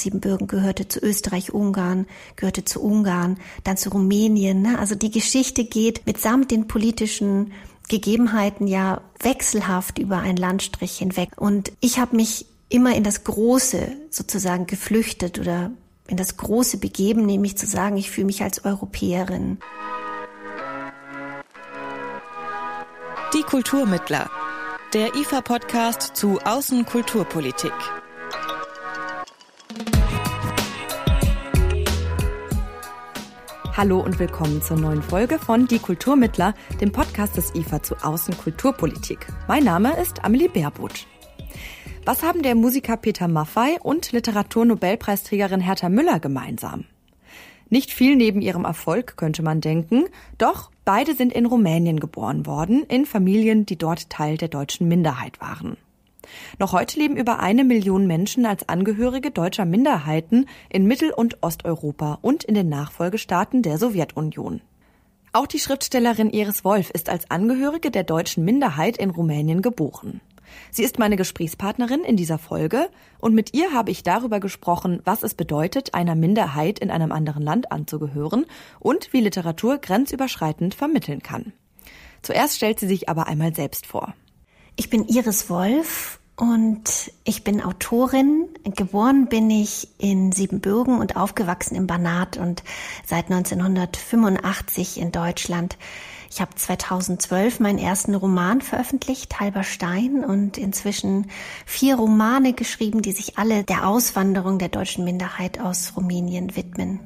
Siebenbürgen gehörte zu Österreich-Ungarn, gehörte zu Ungarn, dann zu Rumänien. Ne? Also die Geschichte geht mitsamt den politischen Gegebenheiten ja wechselhaft über einen Landstrich hinweg. Und ich habe mich immer in das Große sozusagen geflüchtet oder in das Große begeben, nämlich zu sagen, ich fühle mich als Europäerin. Die Kulturmittler. Der IFA-Podcast zu Außenkulturpolitik. Hallo und willkommen zur neuen Folge von Die Kulturmittler, dem Podcast des IFA zu Außenkulturpolitik. Mein Name ist Amelie Baerbuth. Was haben der Musiker Peter Maffei und Literaturnobelpreisträgerin Hertha Müller gemeinsam? Nicht viel neben ihrem Erfolg könnte man denken, doch beide sind in Rumänien geboren worden, in Familien, die dort Teil der deutschen Minderheit waren. Noch heute leben über eine Million Menschen als Angehörige deutscher Minderheiten in Mittel- und Osteuropa und in den Nachfolgestaaten der Sowjetunion. Auch die Schriftstellerin Iris Wolf ist als Angehörige der deutschen Minderheit in Rumänien geboren. Sie ist meine Gesprächspartnerin in dieser Folge und mit ihr habe ich darüber gesprochen, was es bedeutet, einer Minderheit in einem anderen Land anzugehören und wie Literatur grenzüberschreitend vermitteln kann. Zuerst stellt sie sich aber einmal selbst vor. Ich bin Iris Wolf und ich bin Autorin. Geboren bin ich in Siebenbürgen und aufgewachsen in Banat und seit 1985 in Deutschland. Ich habe 2012 meinen ersten Roman veröffentlicht, Halber Stein, und inzwischen vier Romane geschrieben, die sich alle der Auswanderung der deutschen Minderheit aus Rumänien widmen.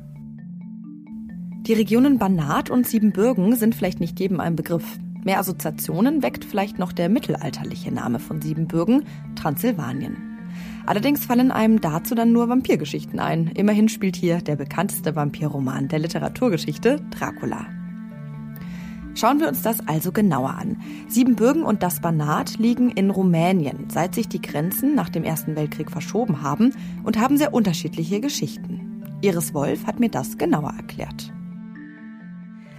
Die Regionen Banat und Siebenbürgen sind vielleicht nicht jedem ein Begriff. Mehr Assoziationen weckt vielleicht noch der mittelalterliche Name von Siebenbürgen, Transsilvanien. Allerdings fallen einem dazu dann nur Vampirgeschichten ein. Immerhin spielt hier der bekannteste Vampirroman der Literaturgeschichte, Dracula. Schauen wir uns das also genauer an. Siebenbürgen und das Banat liegen in Rumänien, seit sich die Grenzen nach dem Ersten Weltkrieg verschoben haben und haben sehr unterschiedliche Geschichten. Iris Wolf hat mir das genauer erklärt.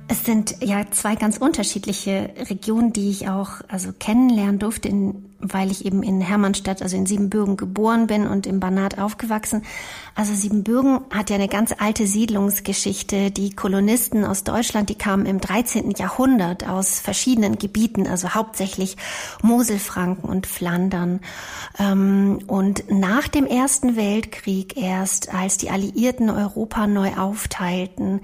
Es sind ja zwei ganz unterschiedliche Regionen, die ich auch also kennenlernen durfte in weil ich eben in Hermannstadt, also in Siebenbürgen geboren bin und im Banat aufgewachsen. Also Siebenbürgen hat ja eine ganz alte Siedlungsgeschichte. Die Kolonisten aus Deutschland, die kamen im 13. Jahrhundert aus verschiedenen Gebieten, also hauptsächlich Moselfranken und Flandern. Ähm, und nach dem Ersten Weltkrieg erst, als die Alliierten Europa neu aufteilten,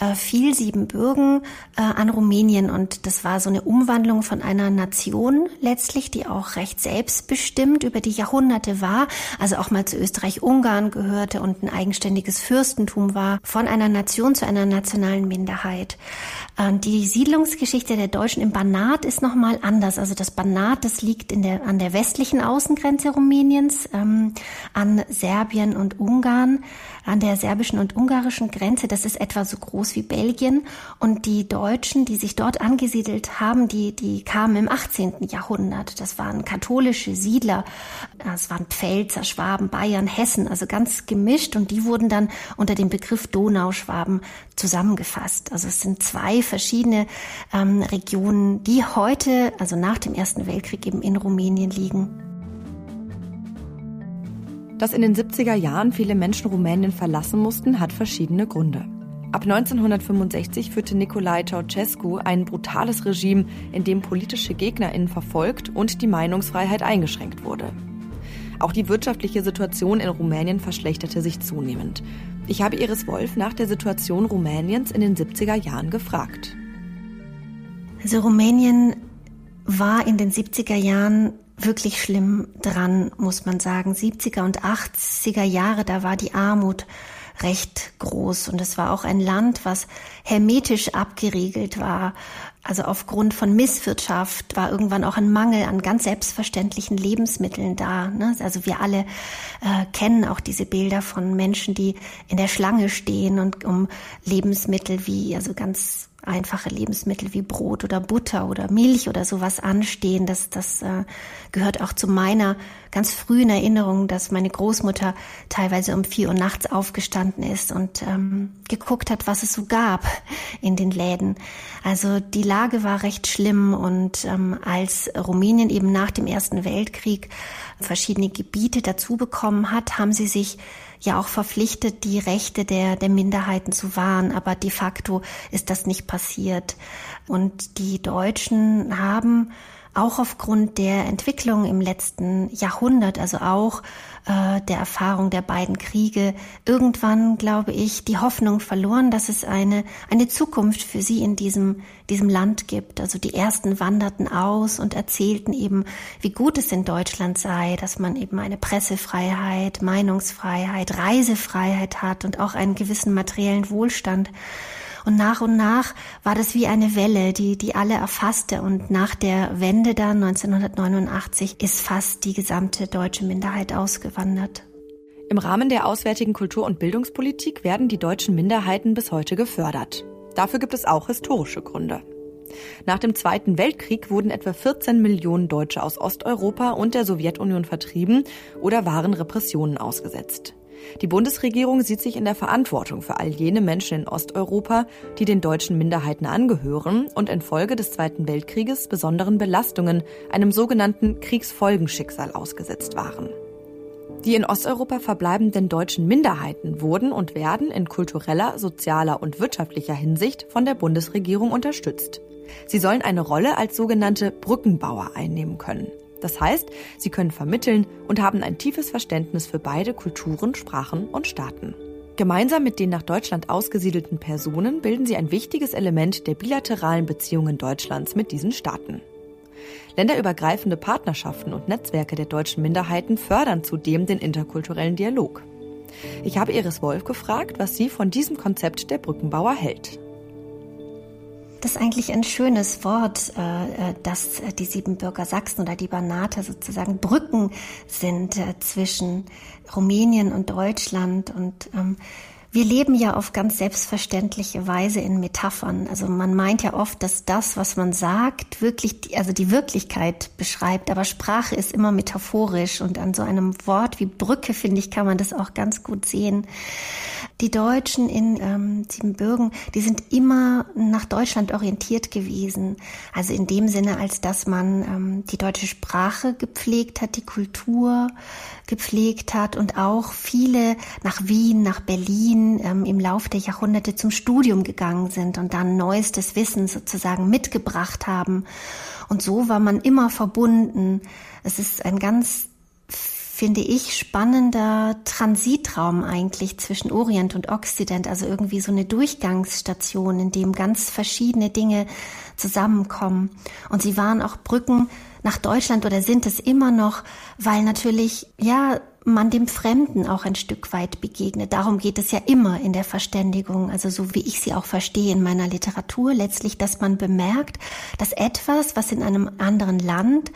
äh, fiel Siebenbürgen äh, an Rumänien und das war so eine Umwandlung von einer Nation letztlich, die auch recht selbstbestimmt über die Jahrhunderte war, also auch mal zu Österreich-Ungarn gehörte und ein eigenständiges Fürstentum war, von einer Nation zu einer nationalen Minderheit. Ähm, die Siedlungsgeschichte der Deutschen im Banat ist nochmal anders. Also das Banat, das liegt in der, an der westlichen Außengrenze Rumäniens, ähm, an Serbien und Ungarn an der serbischen und ungarischen Grenze. Das ist etwa so groß wie Belgien. Und die Deutschen, die sich dort angesiedelt haben, die, die kamen im 18. Jahrhundert. Das waren katholische Siedler. Das waren Pfälzer, Schwaben, Bayern, Hessen, also ganz gemischt. Und die wurden dann unter dem Begriff Donauschwaben zusammengefasst. Also es sind zwei verschiedene ähm, Regionen, die heute, also nach dem Ersten Weltkrieg eben in Rumänien liegen. Dass in den 70er Jahren viele Menschen Rumänien verlassen mussten, hat verschiedene Gründe. Ab 1965 führte Nicolae Ceausescu ein brutales Regime, in dem politische GegnerInnen verfolgt und die Meinungsfreiheit eingeschränkt wurde. Auch die wirtschaftliche Situation in Rumänien verschlechterte sich zunehmend. Ich habe Iris Wolf nach der Situation Rumäniens in den 70er Jahren gefragt. Also Rumänien war in den 70er Jahren wirklich schlimm dran, muss man sagen. 70er und 80er Jahre, da war die Armut recht groß und es war auch ein Land, was hermetisch abgeriegelt war. Also aufgrund von Misswirtschaft war irgendwann auch ein Mangel an ganz selbstverständlichen Lebensmitteln da. Ne? Also wir alle äh, kennen auch diese Bilder von Menschen, die in der Schlange stehen und um Lebensmittel wie also ganz einfache Lebensmittel wie Brot oder Butter oder Milch oder sowas anstehen. Das, das äh, gehört auch zu meiner ganz frühen Erinnerung, dass meine Großmutter teilweise um vier Uhr nachts aufgestanden ist und ähm, geguckt hat, was es so gab in den Läden. Also die Lage war recht schlimm und ähm, als Rumänien eben nach dem Ersten Weltkrieg verschiedene Gebiete dazu bekommen hat, haben sie sich ja auch verpflichtet, die Rechte der, der Minderheiten zu wahren. Aber de facto ist das nicht passiert. Und die Deutschen haben auch aufgrund der Entwicklung im letzten Jahrhundert, also auch äh, der Erfahrung der beiden Kriege, irgendwann, glaube ich, die Hoffnung verloren, dass es eine, eine Zukunft für sie in diesem, diesem Land gibt. Also die ersten wanderten aus und erzählten eben, wie gut es in Deutschland sei, dass man eben eine Pressefreiheit, Meinungsfreiheit, Reisefreiheit hat und auch einen gewissen materiellen Wohlstand. Und nach und nach war das wie eine Welle, die, die alle erfasste. Und nach der Wende dann 1989 ist fast die gesamte deutsche Minderheit ausgewandert. Im Rahmen der auswärtigen Kultur- und Bildungspolitik werden die deutschen Minderheiten bis heute gefördert. Dafür gibt es auch historische Gründe. Nach dem Zweiten Weltkrieg wurden etwa 14 Millionen Deutsche aus Osteuropa und der Sowjetunion vertrieben oder waren Repressionen ausgesetzt. Die Bundesregierung sieht sich in der Verantwortung für all jene Menschen in Osteuropa, die den deutschen Minderheiten angehören und infolge des Zweiten Weltkrieges besonderen Belastungen, einem sogenannten Kriegsfolgenschicksal ausgesetzt waren. Die in Osteuropa verbleibenden deutschen Minderheiten wurden und werden in kultureller, sozialer und wirtschaftlicher Hinsicht von der Bundesregierung unterstützt. Sie sollen eine Rolle als sogenannte Brückenbauer einnehmen können. Das heißt, sie können vermitteln und haben ein tiefes Verständnis für beide Kulturen, Sprachen und Staaten. Gemeinsam mit den nach Deutschland ausgesiedelten Personen bilden sie ein wichtiges Element der bilateralen Beziehungen Deutschlands mit diesen Staaten. Länderübergreifende Partnerschaften und Netzwerke der deutschen Minderheiten fördern zudem den interkulturellen Dialog. Ich habe Iris Wolf gefragt, was sie von diesem Konzept der Brückenbauer hält. Das ist eigentlich ein schönes Wort, äh, äh, dass die Siebenbürger Sachsen oder die Banate sozusagen Brücken sind äh, zwischen Rumänien und Deutschland. Und ähm, wir leben ja auf ganz selbstverständliche Weise in Metaphern. Also man meint ja oft, dass das, was man sagt, wirklich, die, also die Wirklichkeit beschreibt. Aber Sprache ist immer metaphorisch und an so einem Wort wie Brücke, finde ich, kann man das auch ganz gut sehen. Die Deutschen in ähm, Siebenbürgen, die sind immer nach Deutschland orientiert gewesen. Also in dem Sinne, als dass man ähm, die deutsche Sprache gepflegt hat, die Kultur gepflegt hat und auch viele nach Wien, nach Berlin ähm, im Laufe der Jahrhunderte zum Studium gegangen sind und dann neuestes Wissen sozusagen mitgebracht haben. Und so war man immer verbunden. Es ist ein ganz finde ich, spannender Transitraum eigentlich zwischen Orient und Okzident, also irgendwie so eine Durchgangsstation, in dem ganz verschiedene Dinge zusammenkommen. Und sie waren auch Brücken nach Deutschland oder sind es immer noch, weil natürlich, ja, man dem Fremden auch ein Stück weit begegnet. Darum geht es ja immer in der Verständigung, also so wie ich sie auch verstehe in meiner Literatur, letztlich, dass man bemerkt, dass etwas, was in einem anderen Land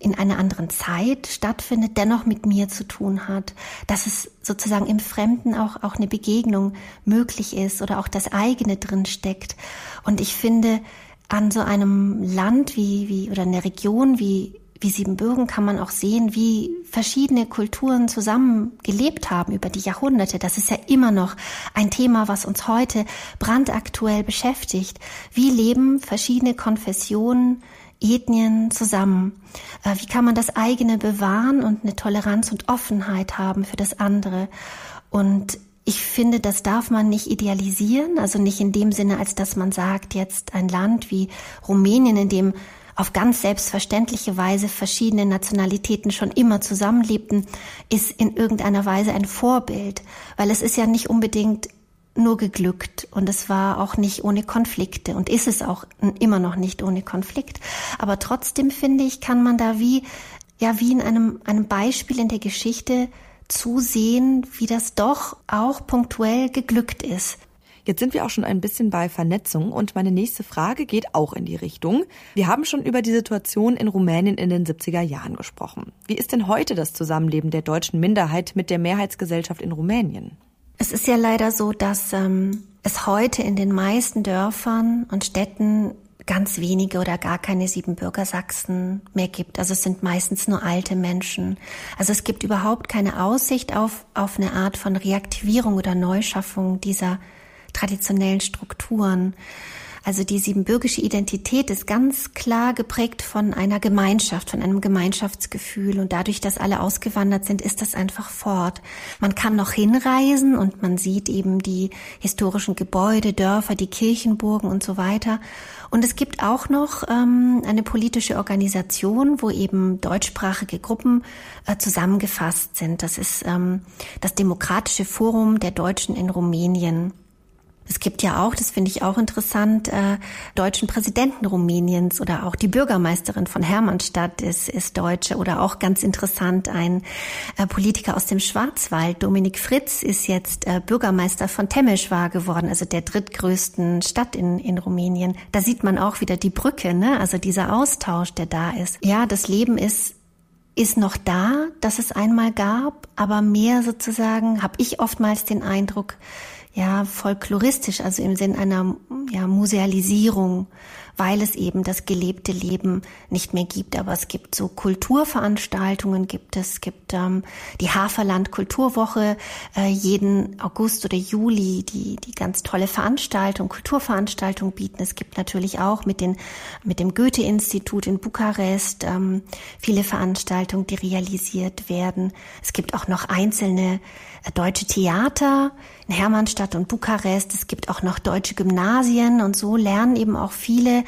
in einer anderen Zeit stattfindet, dennoch mit mir zu tun hat, dass es sozusagen im Fremden auch, auch eine Begegnung möglich ist oder auch das eigene drin steckt. Und ich finde, an so einem Land wie, wie, oder einer Region wie, wie Siebenbürgen kann man auch sehen, wie verschiedene Kulturen zusammen gelebt haben über die Jahrhunderte. Das ist ja immer noch ein Thema, was uns heute brandaktuell beschäftigt. Wie leben verschiedene Konfessionen, Ethnien zusammen? Äh, wie kann man das eigene bewahren und eine Toleranz und Offenheit haben für das andere? Und ich finde, das darf man nicht idealisieren, also nicht in dem Sinne, als dass man sagt, jetzt ein Land wie Rumänien, in dem auf ganz selbstverständliche Weise verschiedene Nationalitäten schon immer zusammenlebten, ist in irgendeiner Weise ein Vorbild, weil es ist ja nicht unbedingt nur geglückt und es war auch nicht ohne Konflikte und ist es auch immer noch nicht ohne Konflikt. Aber trotzdem finde ich, kann man da wie, ja, wie in einem, einem Beispiel in der Geschichte zusehen, wie das doch auch punktuell geglückt ist. Jetzt sind wir auch schon ein bisschen bei Vernetzung und meine nächste Frage geht auch in die Richtung. Wir haben schon über die Situation in Rumänien in den 70er Jahren gesprochen. Wie ist denn heute das Zusammenleben der deutschen Minderheit mit der Mehrheitsgesellschaft in Rumänien? Es ist ja leider so, dass ähm, es heute in den meisten Dörfern und Städten ganz wenige oder gar keine Siebenbürger Sachsen mehr gibt. Also es sind meistens nur alte Menschen. Also es gibt überhaupt keine Aussicht auf, auf eine Art von Reaktivierung oder Neuschaffung dieser traditionellen Strukturen. Also die siebenbürgische Identität ist ganz klar geprägt von einer Gemeinschaft, von einem Gemeinschaftsgefühl. Und dadurch, dass alle ausgewandert sind, ist das einfach fort. Man kann noch hinreisen und man sieht eben die historischen Gebäude, Dörfer, die Kirchenburgen und so weiter. Und es gibt auch noch ähm, eine politische Organisation, wo eben deutschsprachige Gruppen äh, zusammengefasst sind. Das ist ähm, das Demokratische Forum der Deutschen in Rumänien. Es gibt ja auch, das finde ich auch interessant, äh, deutschen Präsidenten Rumäniens oder auch die Bürgermeisterin von Hermannstadt ist, ist Deutsche oder auch ganz interessant ein äh, Politiker aus dem Schwarzwald, Dominik Fritz, ist jetzt äh, Bürgermeister von Temeschwar geworden, also der drittgrößten Stadt in, in Rumänien. Da sieht man auch wieder die Brücke, ne? also dieser Austausch, der da ist. Ja, das Leben ist ist noch da, dass es einmal gab, aber mehr sozusagen habe ich oftmals den Eindruck, ja, folkloristisch, also im Sinn einer ja, Musealisierung, weil es eben das gelebte Leben nicht mehr gibt. Aber es gibt so Kulturveranstaltungen, gibt es, gibt ähm, die Haferland Kulturwoche äh, jeden August oder Juli, die die ganz tolle Veranstaltung, Kulturveranstaltung bieten. Es gibt natürlich auch mit den mit dem Goethe-Institut in Bukarest ähm, viele Veranstaltungen, die realisiert werden. Es gibt auch noch einzelne deutsche Theater in Hermannstadt und Bukarest. Es gibt auch noch deutsche Gymnasien und so lernen eben auch viele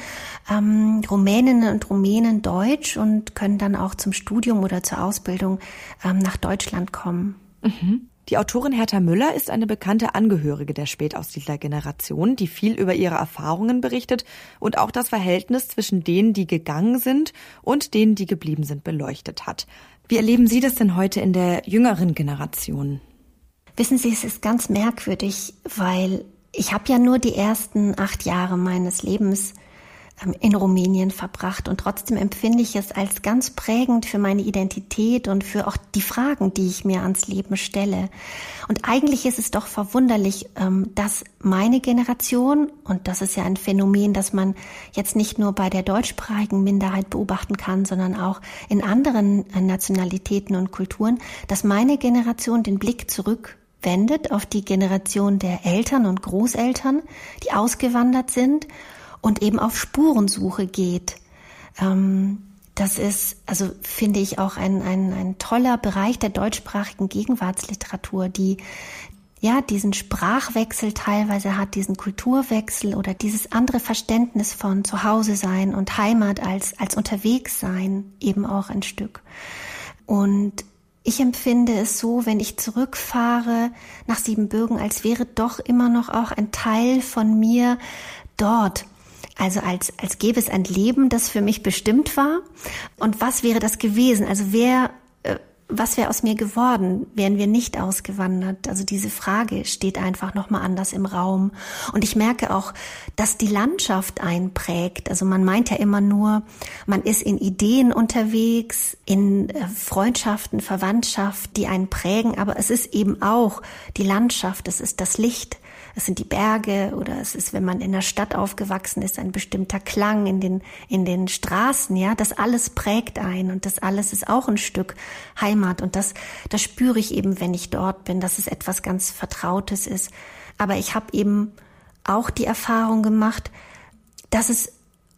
ähm, Rumäninnen und Rumänen Deutsch und können dann auch zum Studium oder zur Ausbildung ähm, nach Deutschland kommen. Mhm. Die Autorin Hertha Müller ist eine bekannte Angehörige der Spätaussiedlergeneration, die viel über ihre Erfahrungen berichtet und auch das Verhältnis zwischen denen, die gegangen sind und denen, die geblieben sind, beleuchtet hat. Wie erleben Sie das denn heute in der jüngeren Generation? Wissen Sie, es ist ganz merkwürdig, weil ich habe ja nur die ersten acht Jahre meines Lebens ähm, in Rumänien verbracht und trotzdem empfinde ich es als ganz prägend für meine Identität und für auch die Fragen, die ich mir ans Leben stelle. Und eigentlich ist es doch verwunderlich, ähm, dass meine Generation, und das ist ja ein Phänomen, das man jetzt nicht nur bei der deutschsprachigen Minderheit beobachten kann, sondern auch in anderen äh, Nationalitäten und Kulturen, dass meine Generation den Blick zurück wendet auf die Generation der Eltern und Großeltern, die ausgewandert sind und eben auf Spurensuche geht. Ähm, das ist, also finde ich auch ein, ein, ein toller Bereich der deutschsprachigen Gegenwartsliteratur, die ja diesen Sprachwechsel teilweise hat, diesen Kulturwechsel oder dieses andere Verständnis von Zuhause sein und Heimat als, als unterwegs sein eben auch ein Stück. Und ich empfinde es so, wenn ich zurückfahre nach Siebenbürgen, als wäre doch immer noch auch ein Teil von mir dort. Also als, als gäbe es ein Leben, das für mich bestimmt war. Und was wäre das gewesen? Also wer was wäre aus mir geworden, wären wir nicht ausgewandert? Also diese Frage steht einfach nochmal anders im Raum. Und ich merke auch, dass die Landschaft einprägt. Also man meint ja immer nur, man ist in Ideen unterwegs, in äh, Freundschaften, Verwandtschaft, die einen prägen. Aber es ist eben auch die Landschaft, es ist das Licht, es sind die Berge oder es ist, wenn man in der Stadt aufgewachsen ist, ein bestimmter Klang in den, in den Straßen, ja, das alles prägt ein und das alles ist auch ein Stück Heimat und das, das spüre ich eben, wenn ich dort bin, dass es etwas ganz Vertrautes ist. Aber ich habe eben auch die Erfahrung gemacht, dass es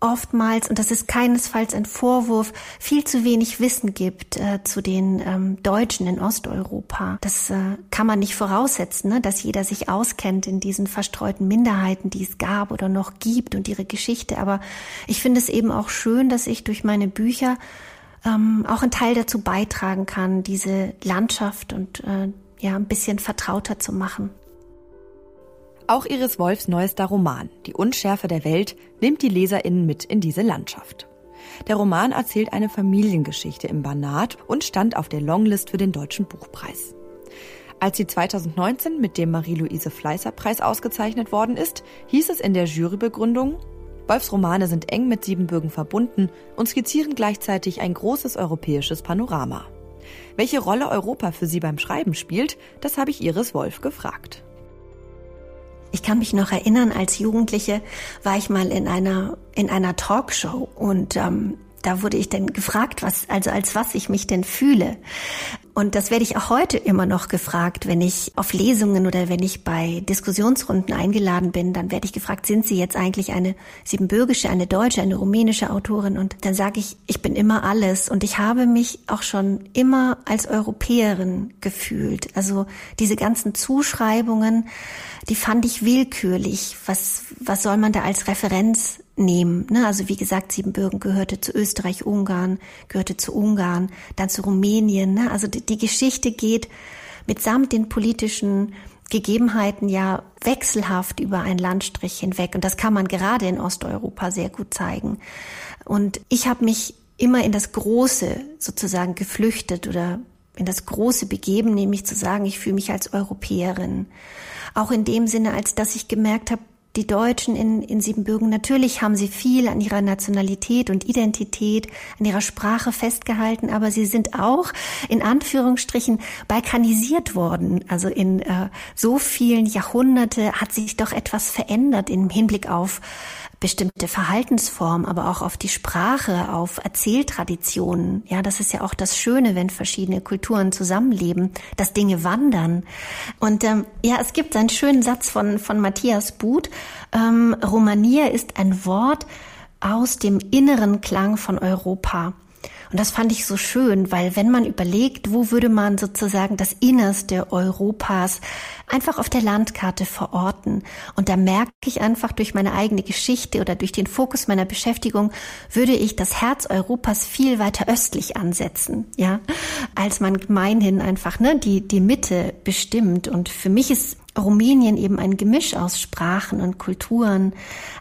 oftmals, und das ist keinesfalls ein Vorwurf, viel zu wenig Wissen gibt äh, zu den ähm, Deutschen in Osteuropa. Das äh, kann man nicht voraussetzen, ne, dass jeder sich auskennt in diesen verstreuten Minderheiten, die es gab oder noch gibt und ihre Geschichte. Aber ich finde es eben auch schön, dass ich durch meine Bücher ähm, auch einen Teil dazu beitragen kann, diese Landschaft und äh, ja ein bisschen vertrauter zu machen. Auch Iris Wolfs neuester Roman, Die Unschärfe der Welt, nimmt die LeserInnen mit in diese Landschaft. Der Roman erzählt eine Familiengeschichte im Banat und stand auf der Longlist für den Deutschen Buchpreis. Als sie 2019 mit dem Marie-Louise Fleißer-Preis ausgezeichnet worden ist, hieß es in der Jurybegründung, Wolfs Romane sind eng mit Siebenbürgen verbunden und skizzieren gleichzeitig ein großes europäisches Panorama. Welche Rolle Europa für sie beim Schreiben spielt, das habe ich Iris Wolf gefragt. Ich kann mich noch erinnern, als Jugendliche war ich mal in einer, in einer Talkshow und ähm, da wurde ich dann gefragt, was, also als was ich mich denn fühle. Und das werde ich auch heute immer noch gefragt, wenn ich auf Lesungen oder wenn ich bei Diskussionsrunden eingeladen bin, dann werde ich gefragt, sind Sie jetzt eigentlich eine siebenbürgische, eine deutsche, eine rumänische Autorin? Und dann sage ich, ich bin immer alles und ich habe mich auch schon immer als Europäerin gefühlt. Also diese ganzen Zuschreibungen, die fand ich willkürlich. Was, was soll man da als Referenz nehmen. Ne? Also wie gesagt, Siebenbürgen gehörte zu Österreich, Ungarn, gehörte zu Ungarn, dann zu Rumänien. Ne? Also die, die Geschichte geht mitsamt den politischen Gegebenheiten ja wechselhaft über einen Landstrich hinweg. Und das kann man gerade in Osteuropa sehr gut zeigen. Und ich habe mich immer in das Große sozusagen geflüchtet oder in das Große begeben, nämlich zu sagen, ich fühle mich als Europäerin. Auch in dem Sinne, als dass ich gemerkt habe, die Deutschen in, in Siebenbürgen, natürlich haben sie viel an ihrer Nationalität und Identität, an ihrer Sprache festgehalten, aber sie sind auch in Anführungsstrichen balkanisiert worden. Also in äh, so vielen Jahrhunderte hat sich doch etwas verändert im Hinblick auf bestimmte Verhaltensformen, aber auch auf die Sprache, auf Erzähltraditionen. Ja, das ist ja auch das Schöne, wenn verschiedene Kulturen zusammenleben, dass Dinge wandern. Und ähm, ja, es gibt einen schönen Satz von, von Matthias Buth. Ähm, Romania ist ein Wort aus dem inneren Klang von Europa. Und das fand ich so schön, weil wenn man überlegt, wo würde man sozusagen das Innerste Europas einfach auf der Landkarte verorten. Und da merke ich einfach durch meine eigene Geschichte oder durch den Fokus meiner Beschäftigung, würde ich das Herz Europas viel weiter östlich ansetzen, ja, als man gemeinhin einfach, ne, die, die Mitte bestimmt. Und für mich ist Rumänien eben ein Gemisch aus Sprachen und Kulturen,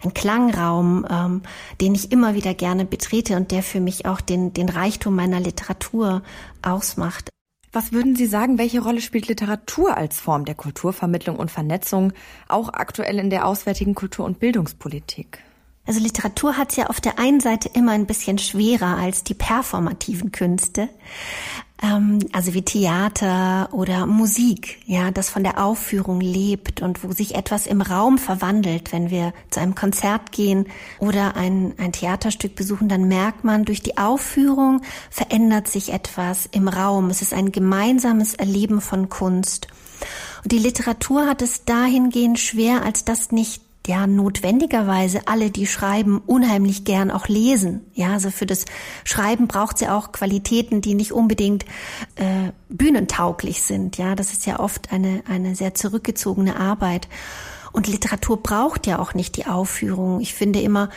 ein Klangraum, ähm, den ich immer wieder gerne betrete und der für mich auch den, den Reichtum meiner Literatur ausmacht. Was würden Sie sagen, welche Rolle spielt Literatur als Form der Kulturvermittlung und Vernetzung auch aktuell in der auswärtigen Kultur- und Bildungspolitik? Also Literatur hat ja auf der einen Seite immer ein bisschen schwerer als die performativen Künste ähm, also wie Theater oder Musik, ja, das von der Aufführung lebt und wo sich etwas im Raum verwandelt. Wenn wir zu einem Konzert gehen oder ein, ein Theaterstück besuchen, dann merkt man, durch die Aufführung verändert sich etwas im Raum. Es ist ein gemeinsames Erleben von Kunst. Und die Literatur hat es dahingehend schwer, als das nicht ja notwendigerweise alle, die schreiben, unheimlich gern auch lesen. Ja, also für das Schreiben braucht sie auch Qualitäten, die nicht unbedingt äh, bühnentauglich sind. Ja, das ist ja oft eine eine sehr zurückgezogene Arbeit. Und Literatur braucht ja auch nicht die Aufführung. Ich finde immer,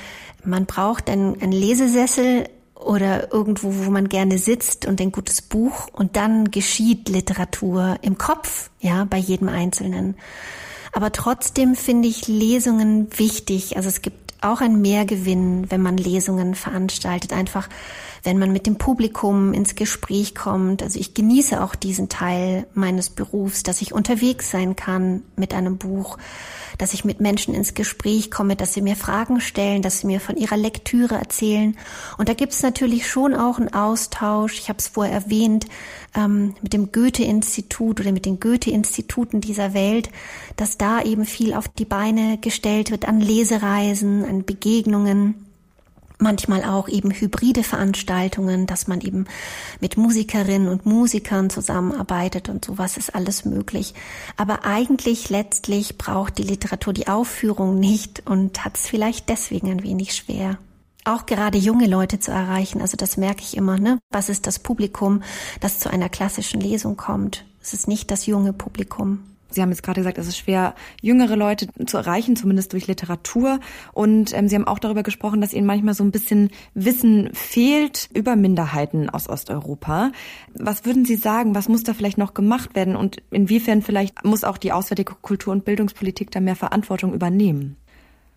man braucht einen, einen Lesesessel oder irgendwo, wo man gerne sitzt und ein gutes Buch und dann geschieht Literatur im Kopf, ja, bei jedem Einzelnen. Aber trotzdem finde ich Lesungen wichtig. Also es gibt auch ein Mehrgewinn, wenn man Lesungen veranstaltet. Einfach, wenn man mit dem Publikum ins Gespräch kommt. Also ich genieße auch diesen Teil meines Berufs, dass ich unterwegs sein kann mit einem Buch dass ich mit Menschen ins Gespräch komme, dass sie mir Fragen stellen, dass sie mir von ihrer Lektüre erzählen. Und da gibt es natürlich schon auch einen Austausch. Ich habe es vorher erwähnt ähm, mit dem Goethe-Institut oder mit den Goethe-Instituten dieser Welt, dass da eben viel auf die Beine gestellt wird an Lesereisen, an Begegnungen manchmal auch eben hybride Veranstaltungen, dass man eben mit Musikerinnen und Musikern zusammenarbeitet und sowas ist alles möglich. Aber eigentlich letztlich braucht die Literatur die Aufführung nicht und hat es vielleicht deswegen ein wenig schwer. Auch gerade junge Leute zu erreichen, also das merke ich immer, ne? Was ist das Publikum, das zu einer klassischen Lesung kommt? Es ist nicht das junge Publikum. Sie haben jetzt gerade gesagt, es ist schwer, jüngere Leute zu erreichen, zumindest durch Literatur. Und ähm, Sie haben auch darüber gesprochen, dass Ihnen manchmal so ein bisschen Wissen fehlt über Minderheiten aus Osteuropa. Was würden Sie sagen, was muss da vielleicht noch gemacht werden und inwiefern vielleicht muss auch die auswärtige Kultur- und Bildungspolitik da mehr Verantwortung übernehmen?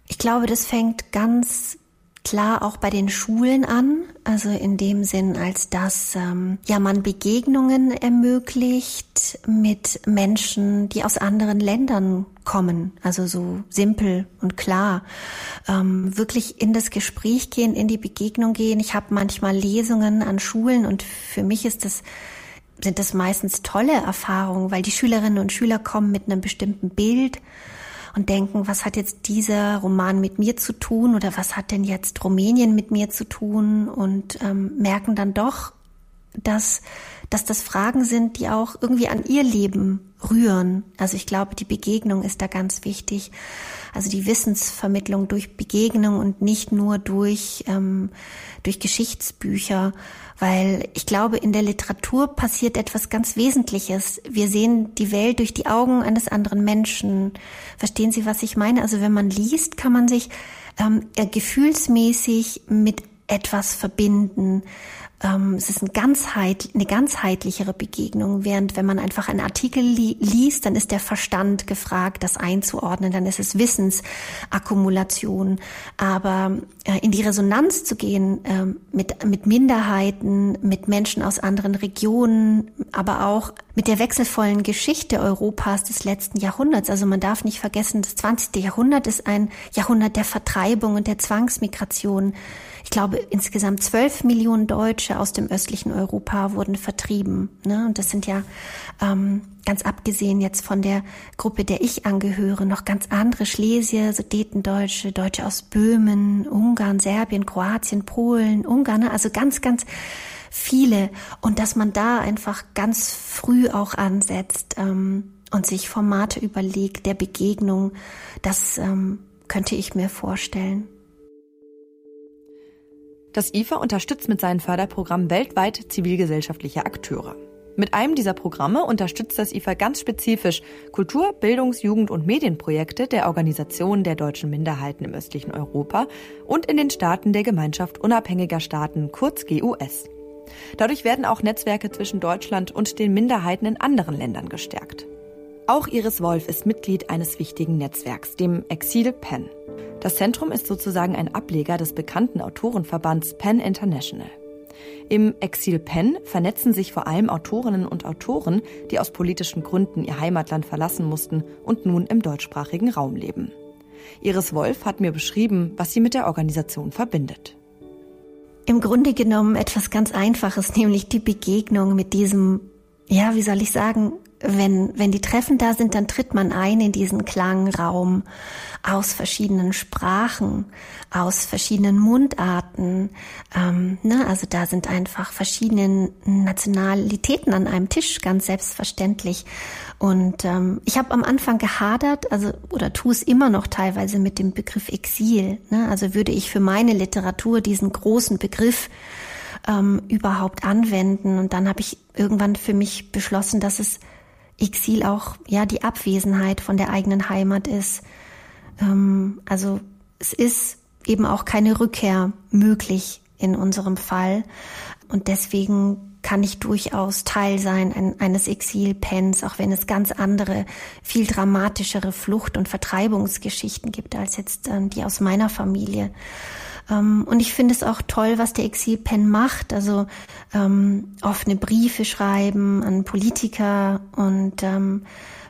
Ich glaube, das fängt ganz klar auch bei den Schulen an, also in dem Sinn, als dass ähm, ja man Begegnungen ermöglicht mit Menschen, die aus anderen Ländern kommen, also so simpel und klar, ähm, wirklich in das Gespräch gehen, in die Begegnung gehen. Ich habe manchmal Lesungen an Schulen und für mich ist das sind das meistens tolle Erfahrungen, weil die Schülerinnen und Schüler kommen mit einem bestimmten Bild und denken, was hat jetzt dieser Roman mit mir zu tun oder was hat denn jetzt Rumänien mit mir zu tun und ähm, merken dann doch, dass, dass das Fragen sind, die auch irgendwie an ihr Leben rühren. Also ich glaube, die Begegnung ist da ganz wichtig. Also die Wissensvermittlung durch Begegnung und nicht nur durch, ähm, durch Geschichtsbücher, weil ich glaube, in der Literatur passiert etwas ganz Wesentliches. Wir sehen die Welt durch die Augen eines anderen Menschen. Verstehen Sie, was ich meine? Also wenn man liest, kann man sich ähm, gefühlsmäßig mit etwas verbinden ähm, es ist ein Ganzheit, eine ganzheitlichere Begegnung, während wenn man einfach einen Artikel li liest, dann ist der Verstand gefragt, das einzuordnen, dann ist es Wissensakkumulation. Aber äh, in die Resonanz zu gehen äh, mit, mit Minderheiten, mit Menschen aus anderen Regionen, aber auch mit der wechselvollen Geschichte Europas des letzten Jahrhunderts. Also man darf nicht vergessen, das 20. Jahrhundert ist ein Jahrhundert der Vertreibung und der Zwangsmigration. Ich glaube, insgesamt zwölf Millionen Deutsche aus dem östlichen Europa wurden vertrieben. Ne? Und das sind ja ähm, ganz abgesehen jetzt von der Gruppe, der ich angehöre, noch ganz andere Schlesier, Sudetendeutsche, Deutsche aus Böhmen, Ungarn, Serbien, Kroatien, Polen, Ungarn, ne? also ganz, ganz viele. Und dass man da einfach ganz früh auch ansetzt ähm, und sich Formate überlegt der Begegnung, das ähm, könnte ich mir vorstellen. Das IFA unterstützt mit seinen Förderprogrammen weltweit zivilgesellschaftliche Akteure. Mit einem dieser Programme unterstützt das IFA ganz spezifisch Kultur-, Bildungs-, Jugend- und Medienprojekte der Organisation der deutschen Minderheiten im östlichen Europa und in den Staaten der Gemeinschaft unabhängiger Staaten, kurz GUS. Dadurch werden auch Netzwerke zwischen Deutschland und den Minderheiten in anderen Ländern gestärkt. Auch Iris Wolf ist Mitglied eines wichtigen Netzwerks, dem Exil Pen. Das Zentrum ist sozusagen ein Ableger des bekannten Autorenverbands Penn International. Im Exil Penn vernetzen sich vor allem Autorinnen und Autoren, die aus politischen Gründen ihr Heimatland verlassen mussten und nun im deutschsprachigen Raum leben. Iris Wolf hat mir beschrieben, was sie mit der Organisation verbindet. Im Grunde genommen etwas ganz Einfaches, nämlich die Begegnung mit diesem, ja, wie soll ich sagen, wenn, wenn die Treffen da sind, dann tritt man ein in diesen Klangraum aus verschiedenen Sprachen, aus verschiedenen Mundarten. Ähm, ne? Also da sind einfach verschiedene Nationalitäten an einem Tisch, ganz selbstverständlich. Und ähm, ich habe am Anfang gehadert, also oder tue es immer noch teilweise mit dem Begriff Exil. Ne? Also würde ich für meine Literatur diesen großen Begriff ähm, überhaupt anwenden. Und dann habe ich irgendwann für mich beschlossen, dass es Exil auch ja die Abwesenheit von der eigenen Heimat ist. Ähm, also es ist eben auch keine Rückkehr möglich in unserem Fall und deswegen kann ich durchaus Teil sein eines Exilpens, auch wenn es ganz andere, viel dramatischere Flucht- und Vertreibungsgeschichten gibt als jetzt äh, die aus meiner Familie. Ähm, und ich finde es auch toll, was der Exilpen macht. Also ähm, offene Briefe schreiben an Politiker und ähm,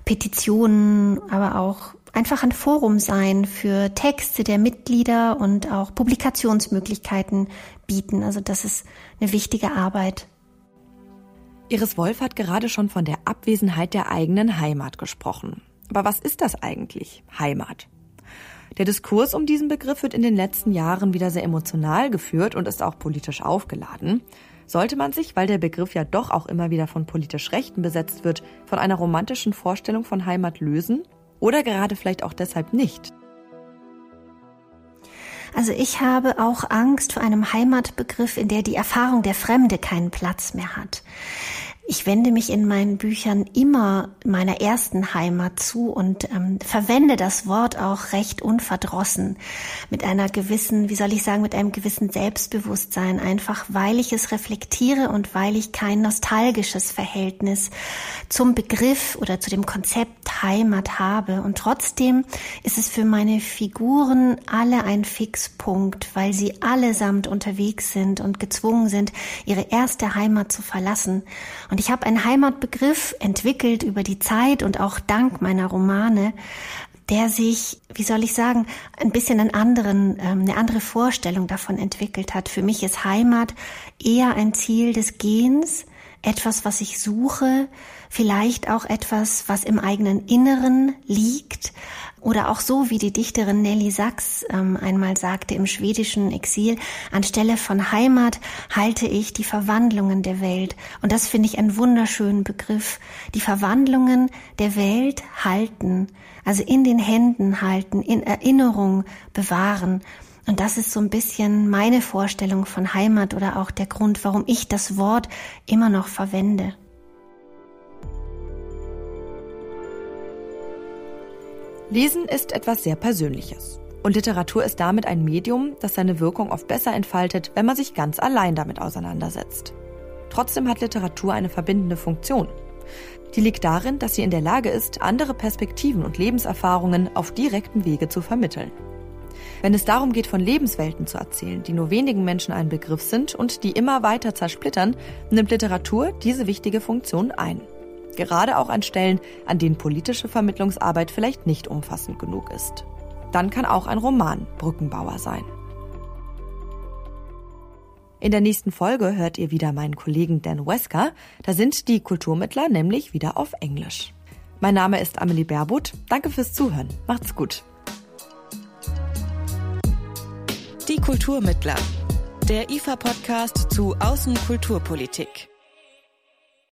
Petitionen, aber auch einfach ein Forum sein für Texte der Mitglieder und auch Publikationsmöglichkeiten bieten. Also das ist eine wichtige Arbeit. Iris Wolf hat gerade schon von der Abwesenheit der eigenen Heimat gesprochen. Aber was ist das eigentlich, Heimat? Der Diskurs um diesen Begriff wird in den letzten Jahren wieder sehr emotional geführt und ist auch politisch aufgeladen. Sollte man sich, weil der Begriff ja doch auch immer wieder von politisch Rechten besetzt wird, von einer romantischen Vorstellung von Heimat lösen? Oder gerade vielleicht auch deshalb nicht? Also ich habe auch Angst vor einem Heimatbegriff, in der die Erfahrung der Fremde keinen Platz mehr hat. Ich wende mich in meinen Büchern immer meiner ersten Heimat zu und ähm, verwende das Wort auch recht unverdrossen, mit einer gewissen, wie soll ich sagen, mit einem gewissen Selbstbewusstsein, einfach weil ich es reflektiere und weil ich kein nostalgisches Verhältnis zum Begriff oder zu dem Konzept Heimat habe. Und trotzdem ist es für meine Figuren alle ein Fixpunkt, weil sie allesamt unterwegs sind und gezwungen sind, ihre erste Heimat zu verlassen. Und und ich habe einen Heimatbegriff entwickelt über die Zeit und auch dank meiner Romane, der sich, wie soll ich sagen, ein bisschen einen anderen, ähm, eine andere Vorstellung davon entwickelt hat. Für mich ist Heimat eher ein Ziel des Gehens, etwas, was ich suche, vielleicht auch etwas, was im eigenen Inneren liegt, Oder auch so, wie die Dichterin Nelly Sachs ähm, einmal sagte im schwedischen Exil, anstelle von Heimat halte ich die Verwandlungen der Welt. Und das finde ich einen wunderschönen Begriff. Die Verwandlungen der Welt halten, also in den Händen halten, in Erinnerung bewahren. Und das ist so ein bisschen meine Vorstellung von Heimat oder auch der Grund, warum ich das Wort immer noch verwende. Lesen ist etwas sehr Persönliches. Und Literatur ist damit ein Medium, das seine Wirkung oft besser entfaltet, wenn man sich ganz allein damit auseinandersetzt. Trotzdem hat Literatur eine verbindende Funktion. Die liegt darin, dass sie in der Lage ist, andere Perspektiven und Lebenserfahrungen auf direktem Wege zu vermitteln. Wenn es darum geht, von Lebenswelten zu erzählen, die nur wenigen Menschen ein Begriff sind und die immer weiter zersplittern, nimmt Literatur diese wichtige Funktion ein gerade auch an Stellen, an denen politische Vermittlungsarbeit vielleicht nicht umfassend genug ist. Dann kann auch ein Roman Brückenbauer sein. In der nächsten Folge hört ihr wieder meinen Kollegen Dan Wesker. Da sind die Kulturmittler nämlich wieder auf Englisch. Mein Name ist Amelie Berbut. Danke fürs Zuhören. Macht's gut. Die Kulturmittler. Der IFA-Podcast zu Außenkulturpolitik.